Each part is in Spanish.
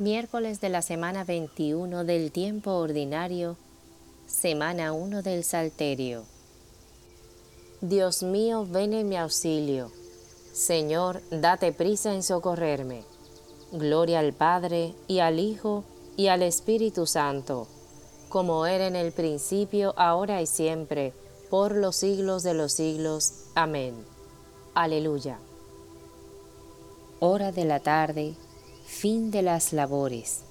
Miércoles de la semana 21 del tiempo ordinario, semana 1 del Salterio. Dios mío, ven en mi auxilio. Señor, date prisa en socorrerme. Gloria al Padre, y al Hijo, y al Espíritu Santo, como era en el principio, ahora y siempre, por los siglos de los siglos. Amén. Aleluya. Hora de la tarde, fin de las labores.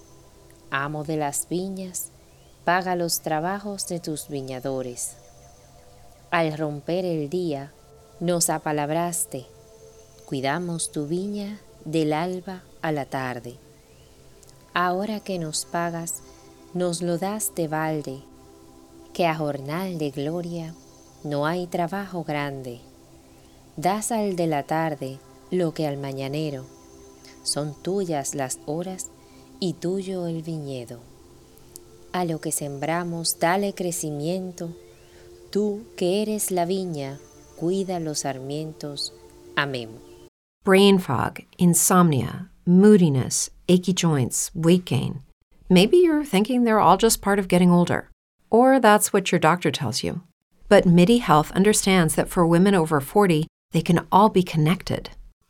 Amo de las viñas, paga los trabajos de tus viñadores. Al romper el día, nos apalabraste, cuidamos tu viña del alba a la tarde. Ahora que nos pagas, nos lo das de balde, que a jornal de gloria no hay trabajo grande. Das al de la tarde lo que al mañanero, son tuyas las horas y tuyo el viñedo. A lo que sembramos dale crecimiento, Tú que eres la viña, cuida los sarmientos. Amén. Brain fog, insomnia, moodiness, achy joints, weight gain. Maybe you're thinking they're all just part of getting older, or that's what your doctor tells you. But MIDI Health understands that for women over 40, they can all be connected.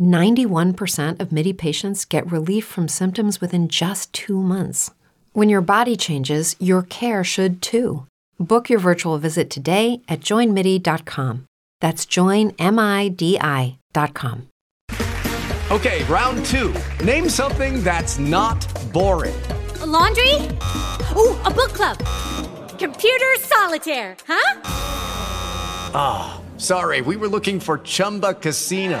91% of MIDI patients get relief from symptoms within just two months. When your body changes, your care should too. Book your virtual visit today at joinmidi.com. That's joinmidi.com. Okay, round two. Name something that's not boring. A laundry? Ooh, a book club. Computer solitaire, huh? Ah, oh, sorry, we were looking for Chumba Casino.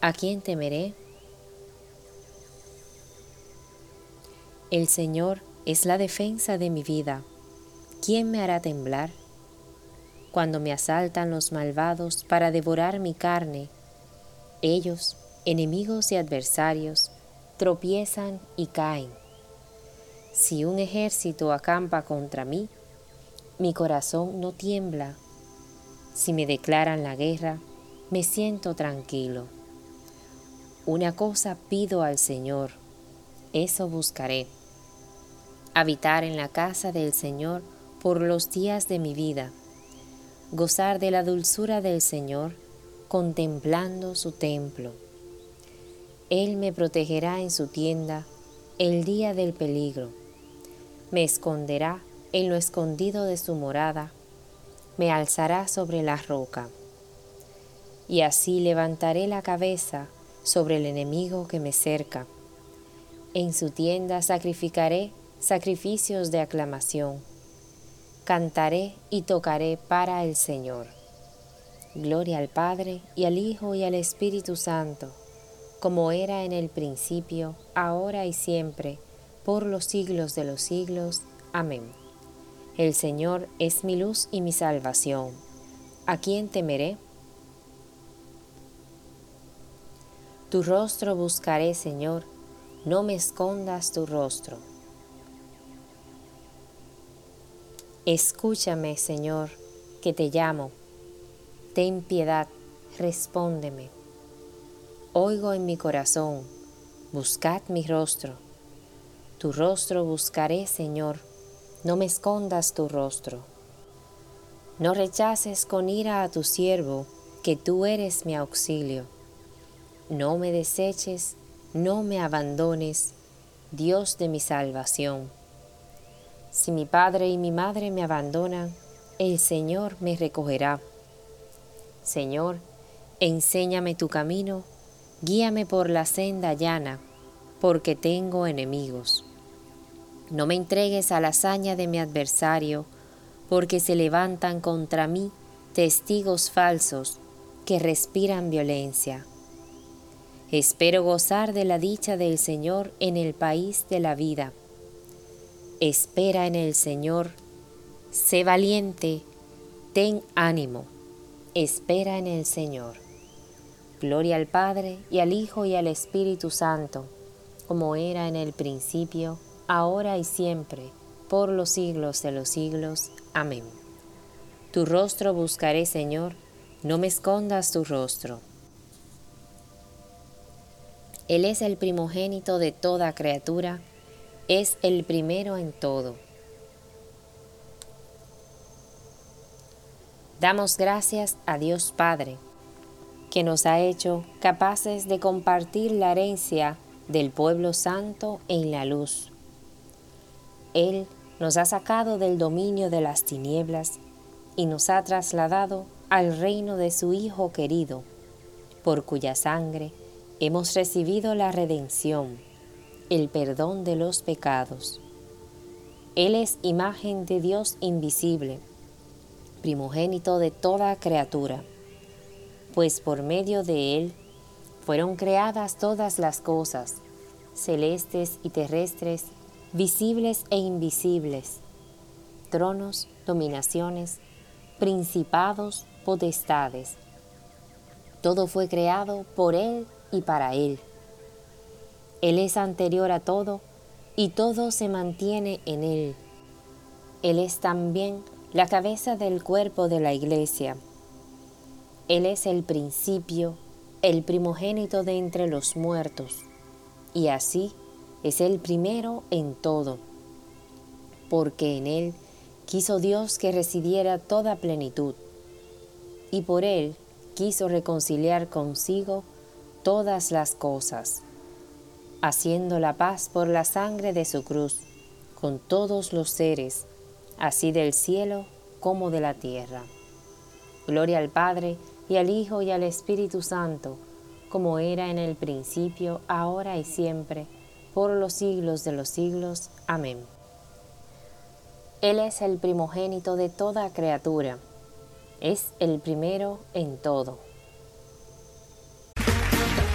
¿A quién temeré? El Señor es la defensa de mi vida. ¿Quién me hará temblar? cuando me asaltan los malvados para devorar mi carne. Ellos, enemigos y adversarios, tropiezan y caen. Si un ejército acampa contra mí, mi corazón no tiembla. Si me declaran la guerra, me siento tranquilo. Una cosa pido al Señor, eso buscaré. Habitar en la casa del Señor por los días de mi vida. Gozar de la dulzura del Señor contemplando su templo. Él me protegerá en su tienda el día del peligro. Me esconderá en lo escondido de su morada. Me alzará sobre la roca. Y así levantaré la cabeza sobre el enemigo que me cerca. En su tienda sacrificaré sacrificios de aclamación. Cantaré y tocaré para el Señor. Gloria al Padre y al Hijo y al Espíritu Santo, como era en el principio, ahora y siempre, por los siglos de los siglos. Amén. El Señor es mi luz y mi salvación. ¿A quién temeré? Tu rostro buscaré, Señor, no me escondas tu rostro. Escúchame, Señor, que te llamo. Ten piedad, respóndeme. Oigo en mi corazón, buscad mi rostro. Tu rostro buscaré, Señor, no me escondas tu rostro. No rechaces con ira a tu siervo, que tú eres mi auxilio. No me deseches, no me abandones, Dios de mi salvación. Si mi padre y mi madre me abandonan, el Señor me recogerá. Señor, enséñame tu camino, guíame por la senda llana, porque tengo enemigos. No me entregues a la hazaña de mi adversario, porque se levantan contra mí testigos falsos que respiran violencia. Espero gozar de la dicha del Señor en el país de la vida. Espera en el Señor, sé valiente, ten ánimo, espera en el Señor. Gloria al Padre y al Hijo y al Espíritu Santo, como era en el principio, ahora y siempre, por los siglos de los siglos. Amén. Tu rostro buscaré, Señor, no me escondas tu rostro. Él es el primogénito de toda criatura, es el primero en todo. Damos gracias a Dios Padre, que nos ha hecho capaces de compartir la herencia del pueblo santo en la luz. Él nos ha sacado del dominio de las tinieblas y nos ha trasladado al reino de su Hijo querido, por cuya sangre hemos recibido la redención, el perdón de los pecados. Él es imagen de Dios invisible, primogénito de toda criatura, pues por medio de Él fueron creadas todas las cosas, celestes y terrestres, visibles e invisibles, tronos, dominaciones, principados, potestades. Todo fue creado por Él y para Él. Él es anterior a todo y todo se mantiene en Él. Él es también la cabeza del cuerpo de la iglesia. Él es el principio, el primogénito de entre los muertos, y así es el primero en todo, porque en Él quiso Dios que residiera toda plenitud, y por Él quiso reconciliar consigo todas las cosas, haciendo la paz por la sangre de su cruz con todos los seres, así del cielo como de la tierra. Gloria al Padre y al Hijo y al Espíritu Santo, como era en el principio, ahora y siempre, por los siglos de los siglos. Amén. Él es el primogénito de toda criatura, es el primero en todo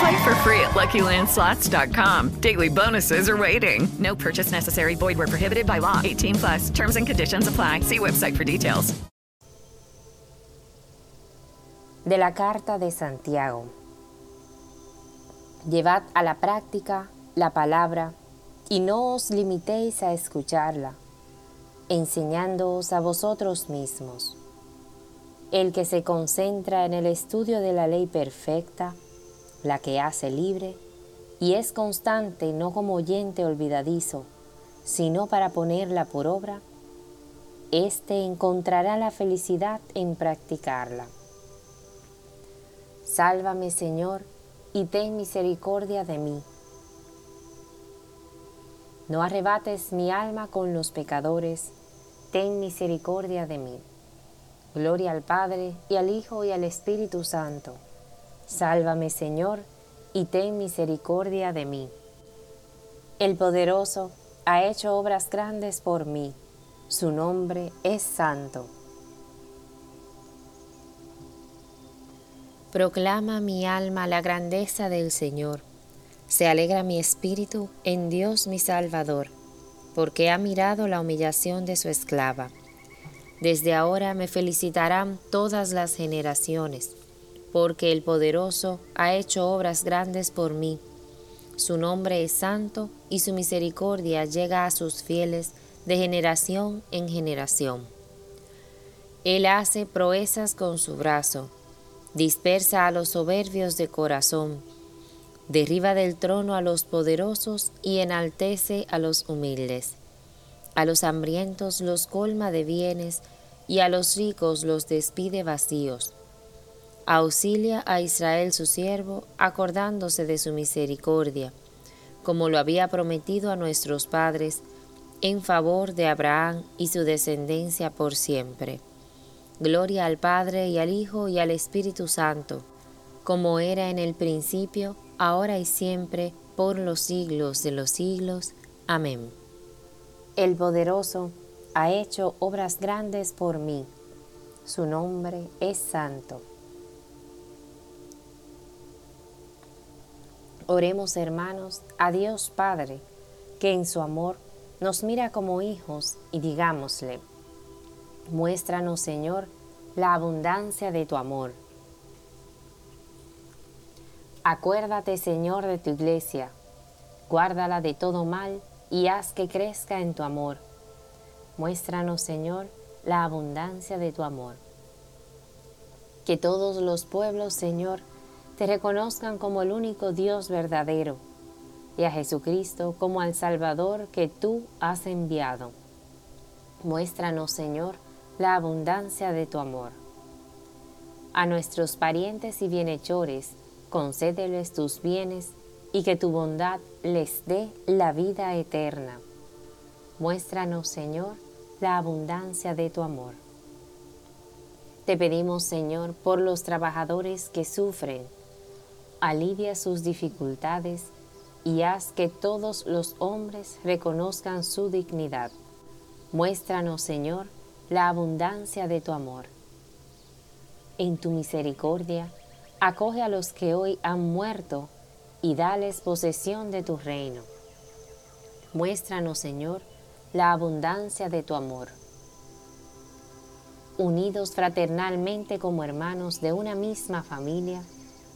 Play for free at LuckyLandSlots.com. Daily bonuses are waiting. No purchase necessary. Void where prohibited by law. 18 plus. Terms and conditions apply. See website for details. De la Carta de Santiago. Llevad a la práctica la palabra y no os limitéis a escucharla enseñándoos a vosotros mismos. El que se concentra en el estudio de la ley perfecta, la que hace libre, y es constante no como oyente olvidadizo, sino para ponerla por obra, éste encontrará la felicidad en practicarla. Sálvame, Señor, y ten misericordia de mí. No arrebates mi alma con los pecadores, ten misericordia de mí. Gloria al Padre, y al Hijo, y al Espíritu Santo. Sálvame, Señor, y ten misericordia de mí. El poderoso ha hecho obras grandes por mí. Su nombre es santo. Proclama mi alma la grandeza del Señor. Se alegra mi espíritu en Dios mi Salvador porque ha mirado la humillación de su esclava. Desde ahora me felicitarán todas las generaciones, porque el poderoso ha hecho obras grandes por mí. Su nombre es santo y su misericordia llega a sus fieles de generación en generación. Él hace proezas con su brazo, dispersa a los soberbios de corazón, derriba del trono a los poderosos y enaltece a los humildes. A los hambrientos los colma de bienes y a los ricos los despide vacíos. Auxilia a Israel su siervo, acordándose de su misericordia, como lo había prometido a nuestros padres, en favor de Abraham y su descendencia por siempre. Gloria al Padre y al Hijo y al Espíritu Santo, como era en el principio, ahora y siempre, por los siglos de los siglos. Amén. El poderoso ha hecho obras grandes por mí. Su nombre es santo. Oremos hermanos a Dios Padre, que en su amor nos mira como hijos y digámosle, muéstranos Señor la abundancia de tu amor Acuérdate, Señor, de tu iglesia, guárdala de todo mal y haz que crezca en tu amor. Muéstranos, Señor, la abundancia de tu amor. Que todos los pueblos, Señor, te reconozcan como el único Dios verdadero y a Jesucristo como al Salvador que tú has enviado. Muéstranos, Señor, la abundancia de tu amor. A nuestros parientes y bienhechores, concédeles tus bienes y que tu bondad les dé la vida eterna. Muéstranos, Señor, la abundancia de tu amor. Te pedimos, Señor, por los trabajadores que sufren, alivia sus dificultades y haz que todos los hombres reconozcan su dignidad. Muéstranos, Señor, la abundancia de tu amor. En tu misericordia, Acoge a los que hoy han muerto y dales posesión de tu reino. Muéstranos, Señor, la abundancia de tu amor. Unidos fraternalmente como hermanos de una misma familia,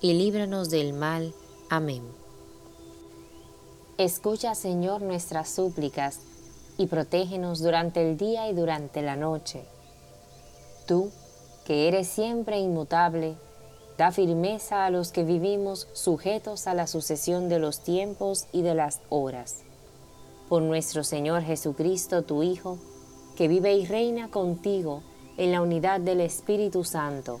y líbranos del mal. Amén. Escucha, Señor, nuestras súplicas, y protégenos durante el día y durante la noche. Tú, que eres siempre inmutable, da firmeza a los que vivimos sujetos a la sucesión de los tiempos y de las horas. Por nuestro Señor Jesucristo, tu Hijo, que vive y reina contigo en la unidad del Espíritu Santo,